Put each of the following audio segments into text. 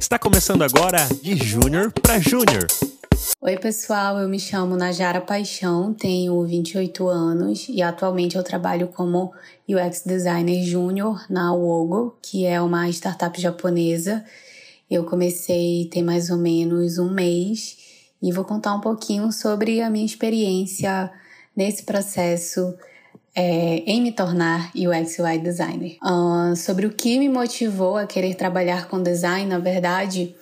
Está começando agora de Júnior para Júnior. Oi, pessoal, eu me chamo Najara Paixão, tenho 28 anos e atualmente eu trabalho como UX Designer Júnior na Wogo, que é uma startup japonesa. Eu comecei tem mais ou menos um mês e vou contar um pouquinho sobre a minha experiência nesse processo é, em me tornar UX UI designer. Uh, sobre o que me motivou a querer trabalhar com design, na verdade,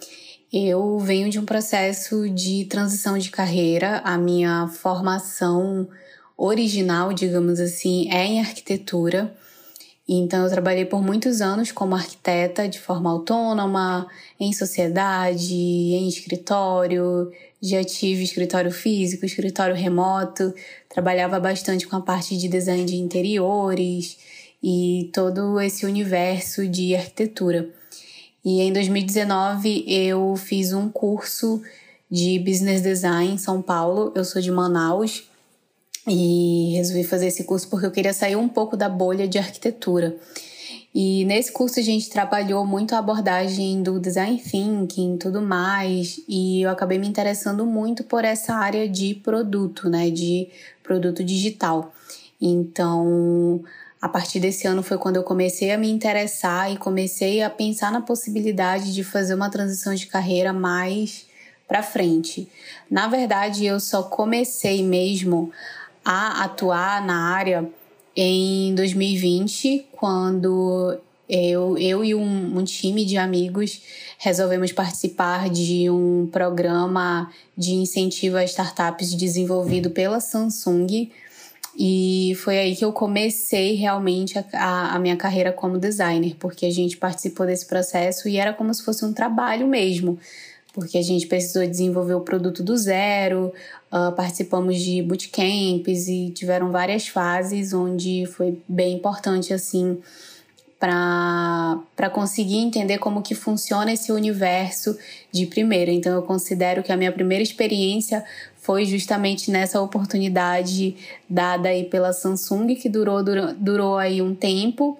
eu venho de um processo de transição de carreira. A minha formação original, digamos assim, é em arquitetura. Então, eu trabalhei por muitos anos como arquiteta de forma autônoma, em sociedade, em escritório. Já tive escritório físico, escritório remoto. Trabalhava bastante com a parte de design de interiores e todo esse universo de arquitetura. E em 2019 eu fiz um curso de business design em São Paulo. Eu sou de Manaus e resolvi fazer esse curso porque eu queria sair um pouco da bolha de arquitetura. E nesse curso a gente trabalhou muito a abordagem do design thinking e tudo mais, e eu acabei me interessando muito por essa área de produto, né, de produto digital. Então, a partir desse ano foi quando eu comecei a me interessar e comecei a pensar na possibilidade de fazer uma transição de carreira mais para frente. Na verdade, eu só comecei mesmo a atuar na área em 2020, quando eu, eu e um, um, time de amigos resolvemos participar de um programa de incentivo a startups desenvolvido pela Samsung. E foi aí que eu comecei realmente a, a minha carreira como designer, porque a gente participou desse processo e era como se fosse um trabalho mesmo porque a gente precisou desenvolver o produto do zero, uh, participamos de bootcamps e tiveram várias fases onde foi bem importante assim para conseguir entender como que funciona esse universo de primeira. Então eu considero que a minha primeira experiência foi justamente nessa oportunidade dada aí pela Samsung, que durou, durou, durou aí um tempo,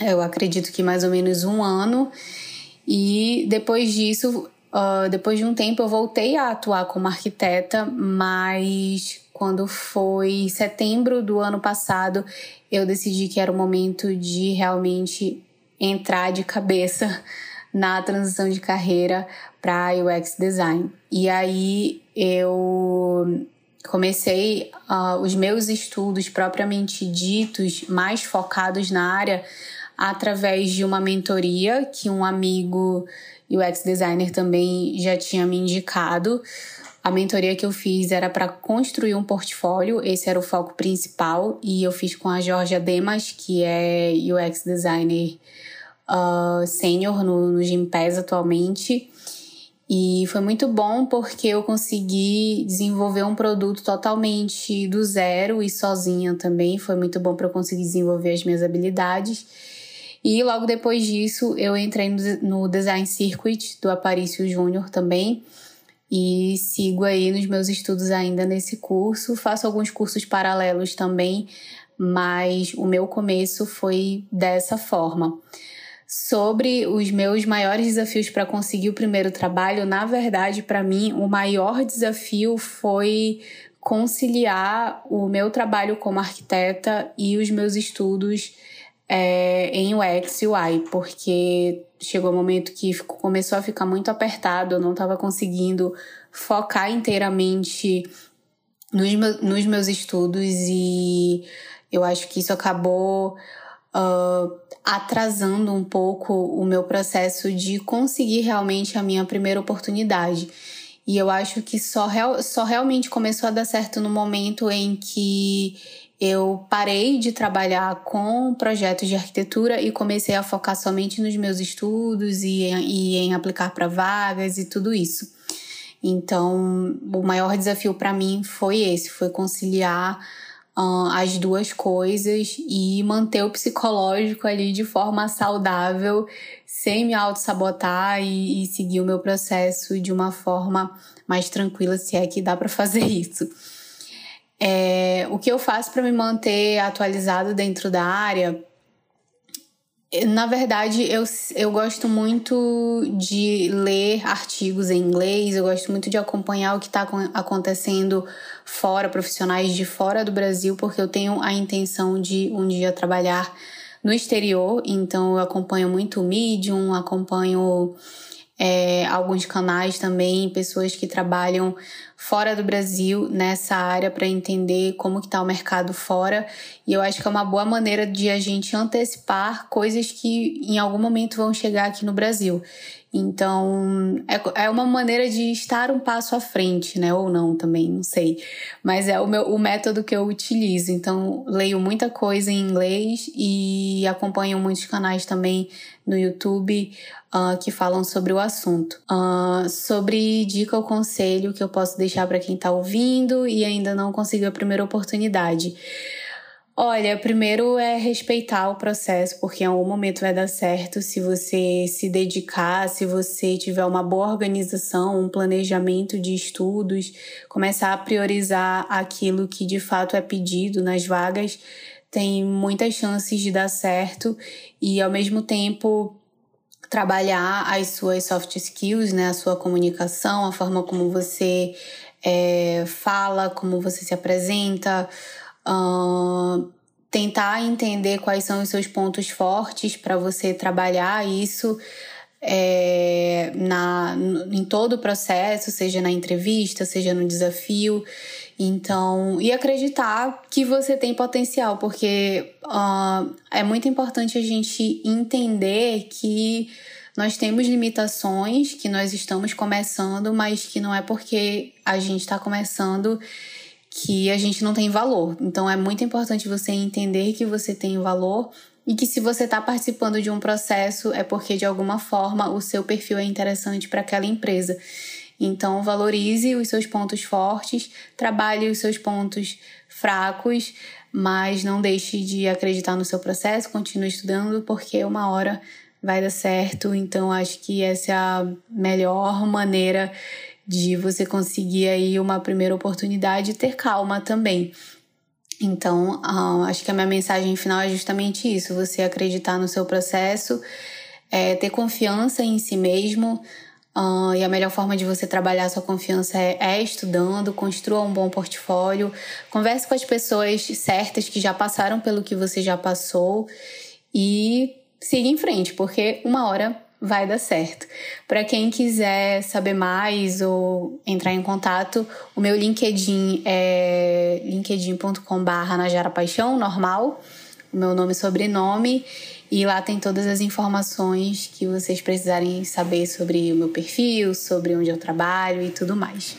eu acredito que mais ou menos um ano. E depois disso Uh, depois de um tempo eu voltei a atuar como arquiteta, mas quando foi setembro do ano passado, eu decidi que era o momento de realmente entrar de cabeça na transição de carreira para UX design. E aí eu comecei uh, os meus estudos propriamente ditos, mais focados na área, através de uma mentoria que um amigo UX designer também já tinha me indicado. A mentoria que eu fiz era para construir um portfólio, esse era o foco principal, e eu fiz com a Georgia Demas, que é UX designer uh, sênior no, no Gimpass atualmente. E foi muito bom porque eu consegui desenvolver um produto totalmente do zero e sozinha também. Foi muito bom para eu conseguir desenvolver as minhas habilidades. E logo depois disso, eu entrei no Design Circuit do Aparício Júnior também. E sigo aí nos meus estudos ainda nesse curso. Faço alguns cursos paralelos também, mas o meu começo foi dessa forma. Sobre os meus maiores desafios para conseguir o primeiro trabalho, na verdade, para mim, o maior desafio foi conciliar o meu trabalho como arquiteta e os meus estudos é, em UX e UI, porque chegou um momento que começou a ficar muito apertado, eu não estava conseguindo focar inteiramente nos, nos meus estudos e eu acho que isso acabou uh, atrasando um pouco o meu processo de conseguir realmente a minha primeira oportunidade. E eu acho que só, real, só realmente começou a dar certo no momento em que eu parei de trabalhar com projetos de arquitetura e comecei a focar somente nos meus estudos e, e em aplicar para vagas e tudo isso. Então, o maior desafio para mim foi esse, foi conciliar as duas coisas e manter o psicológico ali de forma saudável, sem me auto-sabotar e, e seguir o meu processo de uma forma mais tranquila, se é que dá para fazer isso. É, o que eu faço para me manter atualizado dentro da área Na verdade, eu, eu gosto muito de ler artigos em inglês, eu gosto muito de acompanhar o que está acontecendo fora, profissionais de fora do Brasil, porque eu tenho a intenção de um dia trabalhar no exterior, então eu acompanho muito o Medium, acompanho é, alguns canais também, pessoas que trabalham fora do Brasil nessa área para entender como que está o mercado fora. E eu acho que é uma boa maneira de a gente antecipar coisas que em algum momento vão chegar aqui no Brasil. Então, é, é uma maneira de estar um passo à frente, né? Ou não também, não sei. Mas é o, meu, o método que eu utilizo. Então, leio muita coisa em inglês e acompanho muitos canais também no YouTube uh, que falam sobre o assunto. Uh, sobre dica ou conselho que eu posso deixar para quem está ouvindo e ainda não conseguiu a primeira oportunidade. Olha, primeiro é respeitar o processo, porque em algum momento vai dar certo. Se você se dedicar, se você tiver uma boa organização, um planejamento de estudos, começar a priorizar aquilo que de fato é pedido nas vagas, tem muitas chances de dar certo. E ao mesmo tempo trabalhar as suas soft skills, né, a sua comunicação, a forma como você é, fala, como você se apresenta Uh, tentar entender quais são os seus pontos fortes para você trabalhar isso é, na, em todo o processo, seja na entrevista, seja no desafio. Então, e acreditar que você tem potencial, porque uh, é muito importante a gente entender que nós temos limitações, que nós estamos começando, mas que não é porque a gente está começando que a gente não tem valor. Então é muito importante você entender que você tem valor e que se você está participando de um processo é porque de alguma forma o seu perfil é interessante para aquela empresa. Então valorize os seus pontos fortes, trabalhe os seus pontos fracos, mas não deixe de acreditar no seu processo, continue estudando porque uma hora vai dar certo. Então acho que essa é a melhor maneira de você conseguir aí uma primeira oportunidade e ter calma também. Então, uh, acho que a minha mensagem final é justamente isso: você acreditar no seu processo, é, ter confiança em si mesmo. Uh, e a melhor forma de você trabalhar sua confiança é, é, estudando, construa um bom portfólio, converse com as pessoas certas que já passaram pelo que você já passou e siga em frente, porque uma hora vai dar certo. Para quem quiser saber mais ou entrar em contato, o meu LinkedIn é linkedin.com/barra Najara Paixão, normal, o meu nome e sobrenome. E lá tem todas as informações que vocês precisarem saber sobre o meu perfil, sobre onde eu trabalho e tudo mais.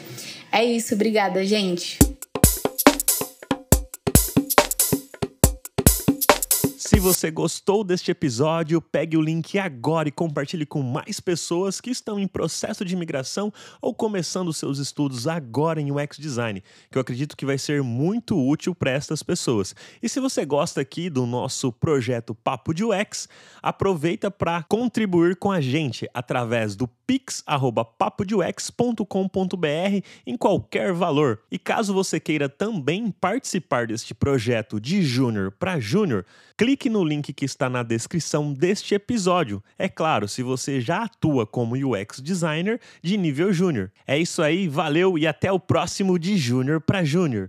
É isso, obrigada, gente! Se você gostou deste episódio, pegue o link agora e compartilhe com mais pessoas que estão em processo de imigração ou começando seus estudos agora em UX Design, que eu acredito que vai ser muito útil para estas pessoas. E se você gosta aqui do nosso projeto Papo de UX, aproveita para contribuir com a gente através do pix@papodeux.com.br em qualquer valor. E caso você queira também participar deste projeto de júnior para júnior, clique no link que está na descrição deste episódio. É claro, se você já atua como UX designer de nível júnior. É isso aí, valeu e até o próximo de Júnior para Júnior.